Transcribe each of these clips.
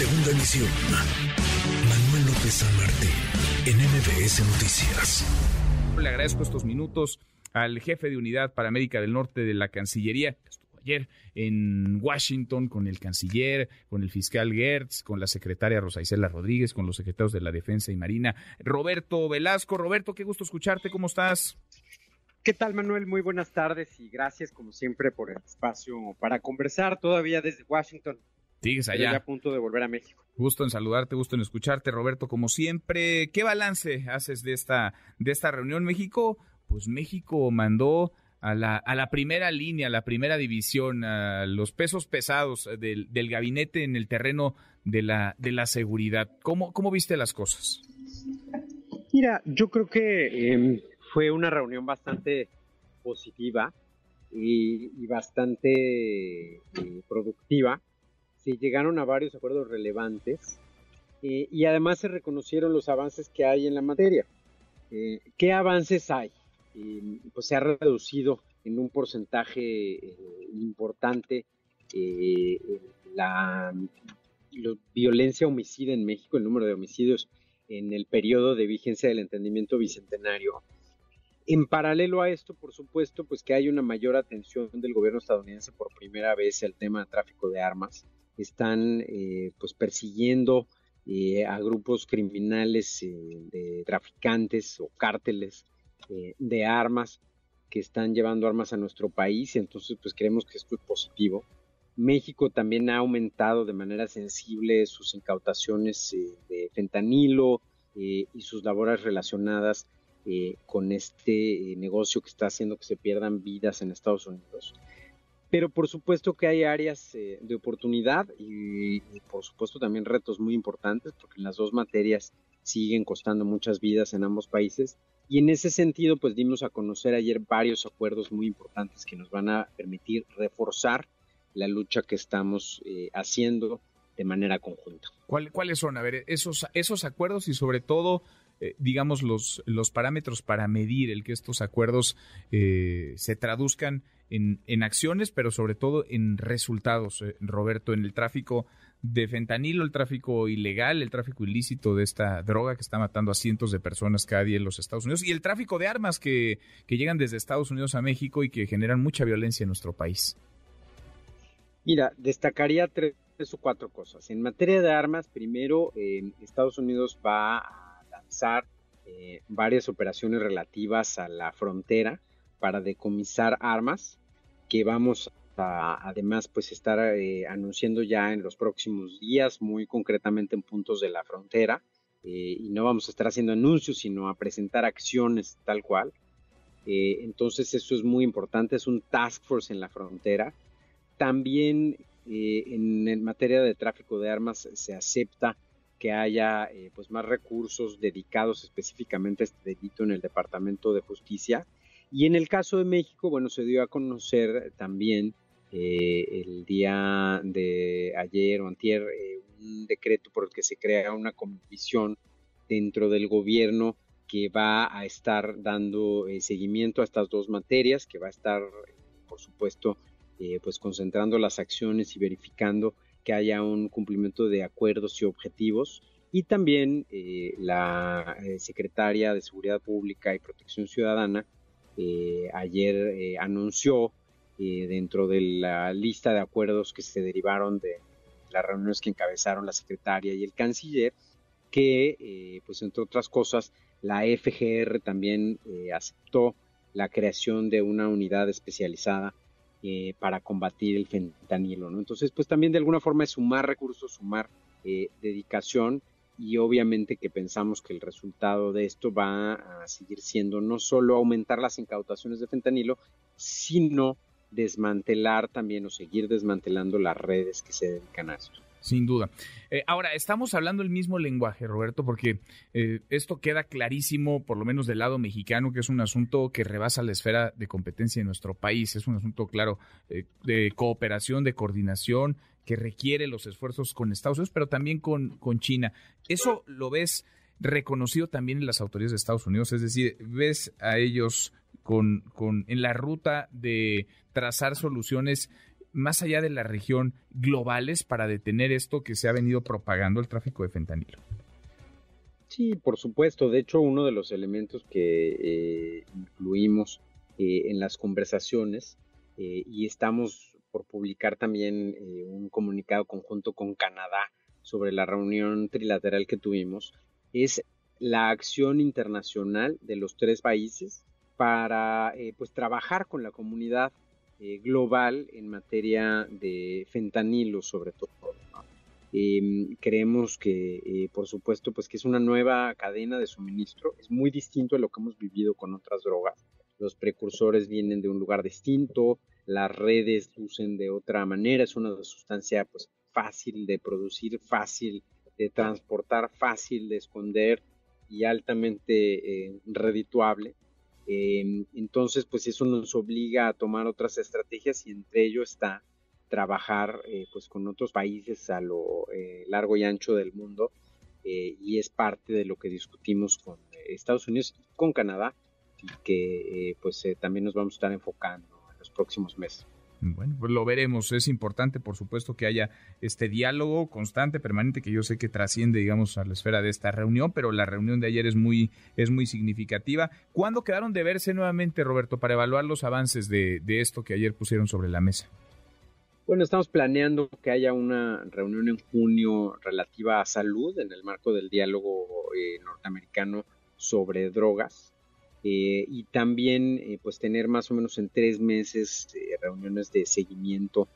Segunda emisión. Manuel López San Martín, en MBS Noticias. Le agradezco estos minutos al jefe de unidad para América del Norte de la Cancillería, que estuvo ayer en Washington con el canciller, con el fiscal Gertz, con la secretaria Rosa Isela Rodríguez, con los secretarios de la Defensa y Marina, Roberto Velasco. Roberto, qué gusto escucharte, ¿cómo estás? ¿Qué tal, Manuel? Muy buenas tardes y gracias, como siempre, por el espacio para conversar todavía desde Washington. Sigues allá. a punto de volver a México. Gusto en saludarte, gusto en escucharte, Roberto, como siempre. ¿Qué balance haces de esta, de esta reunión? México, pues México mandó a la, a la primera línea, a la primera división, a los pesos pesados del, del gabinete en el terreno de la, de la seguridad. ¿Cómo, ¿Cómo viste las cosas? Mira, yo creo que em, fue una reunión bastante positiva y, bastante eh, productiva. Se llegaron a varios acuerdos relevantes eh, y además se reconocieron los avances que hay en la materia. Eh, ¿Qué avances hay? pues se ha reducido en un porcentaje importante la, la violencia homicida en México, el número de homicidios en el periodo de vigencia del entendimiento bicentenario en paralelo a esto, por supuesto, pues que hay una mayor atención del gobierno estadounidense por primera vez al tema de tráfico de armas. Están eh, pues persiguiendo eh, a grupos criminales eh, de traficantes o cárteles de armas que están llevando armas a nuestro país entonces pues creemos que esto es positivo. México también ha aumentado de manera sensible sus incautaciones de fentanilo y sus labores relacionadas eh, con este eh, negocio que está haciendo que se pierdan vidas en Estados Unidos. Pero por supuesto que hay áreas eh, de oportunidad y, por supuesto también retos muy importantes porque las dos materias siguen costando muchas vidas en ambos países. Y en ese sentido, pues dimos a conocer ayer varios acuerdos muy importantes que nos van a permitir reforzar la lucha que estamos haciendo de manera conjunta. ¿Cuáles son? A ver, esos, esos acuerdos y sobre todo eh, digamos, los, los parámetros para medir el que estos acuerdos eh, se traduzcan en, acciones, pero sobre todo en resultados, eh, Roberto, en el tráfico de fentanilo, el tráfico ilegal, el tráfico ilícito de esta droga que está matando a cientos de personas cada día en los Estados Unidos y el tráfico de armas que, que llegan desde Estados Unidos a México y que generan mucha violencia en nuestro país. Mira, destacaría tres o cuatro cosas. En materia de armas, primero, Estados Unidos va a eh, varias operaciones relativas a la frontera para decomisar armas que vamos a además pues estar eh, anunciando ya en los próximos días, muy concretamente en puntos de la frontera. Eh, y no vamos a estar haciendo anuncios, sino a presentar acciones tal cual. entonces eso es muy importante, es un task force en la frontera. También en materia de tráfico de armas se acepta que haya eh, pues más recursos dedicados específicamente a este delito en el Departamento de Justicia. Y en el caso de México, bueno, se dio a conocer también eh, el día de ayer o antier eh, un decreto por el que se crea una comisión dentro del gobierno que va a estar dando seguimiento a estas dos materias, que va a estar, por supuesto, pues concentrando las acciones y verificando que haya un cumplimiento de acuerdos y objetivos. Y también eh, la eh, secretaria de Seguridad Pública y Protección Ciudadana eh, ayer anunció dentro de la lista de acuerdos que se derivaron de las reuniones que encabezaron la secretaria y el canciller, que, pues entre otras cosas, la FGR también aceptó la creación de una unidad especializada eh, para combatir el fentanilo. Entonces, pues también de alguna forma es sumar recursos, sumar eh, dedicación y obviamente que pensamos que el resultado de esto va a seguir siendo no solo aumentar las incautaciones de fentanilo, sino desmantelar también o seguir desmantelando las redes que se dedican a esto. Sin duda. Eh, ahora, estamos hablando el mismo lenguaje, Roberto, porque eh, esto queda clarísimo, por lo menos del lado mexicano, que es un asunto que rebasa la esfera de competencia de nuestro país. Es un asunto, claro, eh, de cooperación, de coordinación, que requiere los esfuerzos con Estados Unidos, pero también con, China. ¿Eso lo ves reconocido también en las autoridades de Estados Unidos? Es decir, ¿ves a ellos con, en la ruta de trazar soluciones más allá de la región, globales para detener esto que se ha venido propagando el tráfico de fentanilo? Sí, por supuesto. De hecho, uno de los elementos que eh, incluimos eh, en las conversaciones eh, y estamos por publicar también un comunicado conjunto con Canadá sobre la reunión trilateral que tuvimos es la acción internacional de los tres países para pues trabajar con la comunidad global en materia de fentanilo sobre todo. Em, creemos que, eh, por supuesto, pues que es una nueva cadena de suministro. Es muy distinto a lo que hemos vivido con otras drogas. Los precursores vienen de un lugar distinto, las redes lucen de otra manera. Es una sustancia, pues, fácil de producir, fácil de transportar, fácil de esconder y altamente eh, redituable. Em, entonces, pues eso nos obliga a tomar otras estrategias y entre ello está trabajar eh, pues con otros países a lo eh, largo y ancho del mundo eh, y es parte de lo que discutimos con Estados Unidos y con Canadá y que pues también nos vamos a estar enfocando en los próximos meses. Bueno, pues lo veremos. Es importante, por supuesto, que haya este diálogo constante, permanente, que yo sé que trasciende, digamos, a la esfera de esta reunión, pero la reunión de ayer es muy, es muy significativa. ¿Cuándo quedaron de verse nuevamente, Roberto, para evaluar los avances de, de esto que ayer pusieron sobre la mesa? Bueno, estamos planeando que haya una reunión en junio relativa a salud en el marco del diálogo eh, norteamericano sobre drogas eh, y también eh, pues tener más o menos en tres meses reuniones de seguimiento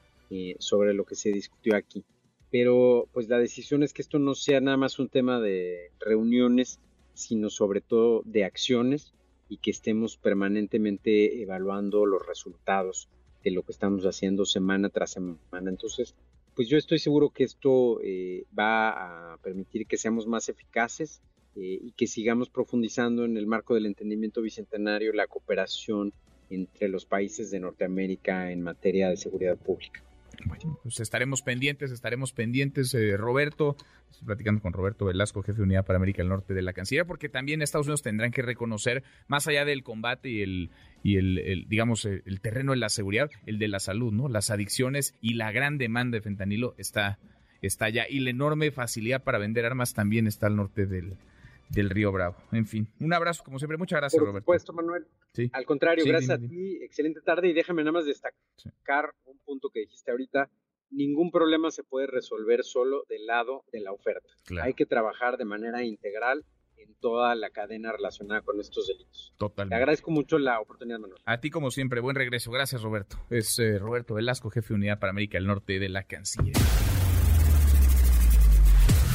sobre lo que se discutió aquí. Pero pues la decisión es que esto no sea nada más un tema de reuniones, sino sobre todo de acciones y que estemos permanentemente evaluando los resultados de lo que estamos haciendo semana tras semana. Entonces, pues yo estoy seguro que esto eh, va a permitir que seamos más eficaces eh, y que sigamos profundizando en el marco del entendimiento bicentenario la cooperación entre los países de Norteamérica en materia de seguridad pública. Bueno, pues estaremos pendientes, estaremos pendientes, eh, Roberto. Estoy platicando con Roberto Velasco, jefe de unidad para América del Norte de la Cancillería, porque también Estados Unidos tendrán que reconocer, más allá del combate y el, y el, digamos, el, terreno de la seguridad, el de la salud, ¿no? Las adicciones y la gran demanda de fentanilo está, está allá. Y la enorme facilidad para vender armas también está al norte del, del Río Bravo. En fin, un abrazo, como siempre. Muchas gracias, Roberto. Por supuesto, Manuel. Sí. Al contrario, gracias a ti. Excelente tarde y déjame nada más destacar un punto que dijiste ahorita. Ningún problema se puede resolver solo del lado de la oferta. Hay que trabajar de manera integral en toda la cadena relacionada con estos delitos. Totalmente. Te agradezco mucho la oportunidad, Manuel. A ti, como siempre, buen regreso. Gracias, Roberto. Es eh, Roberto Velasco, jefe de unidad para América del Norte de la Cancillería.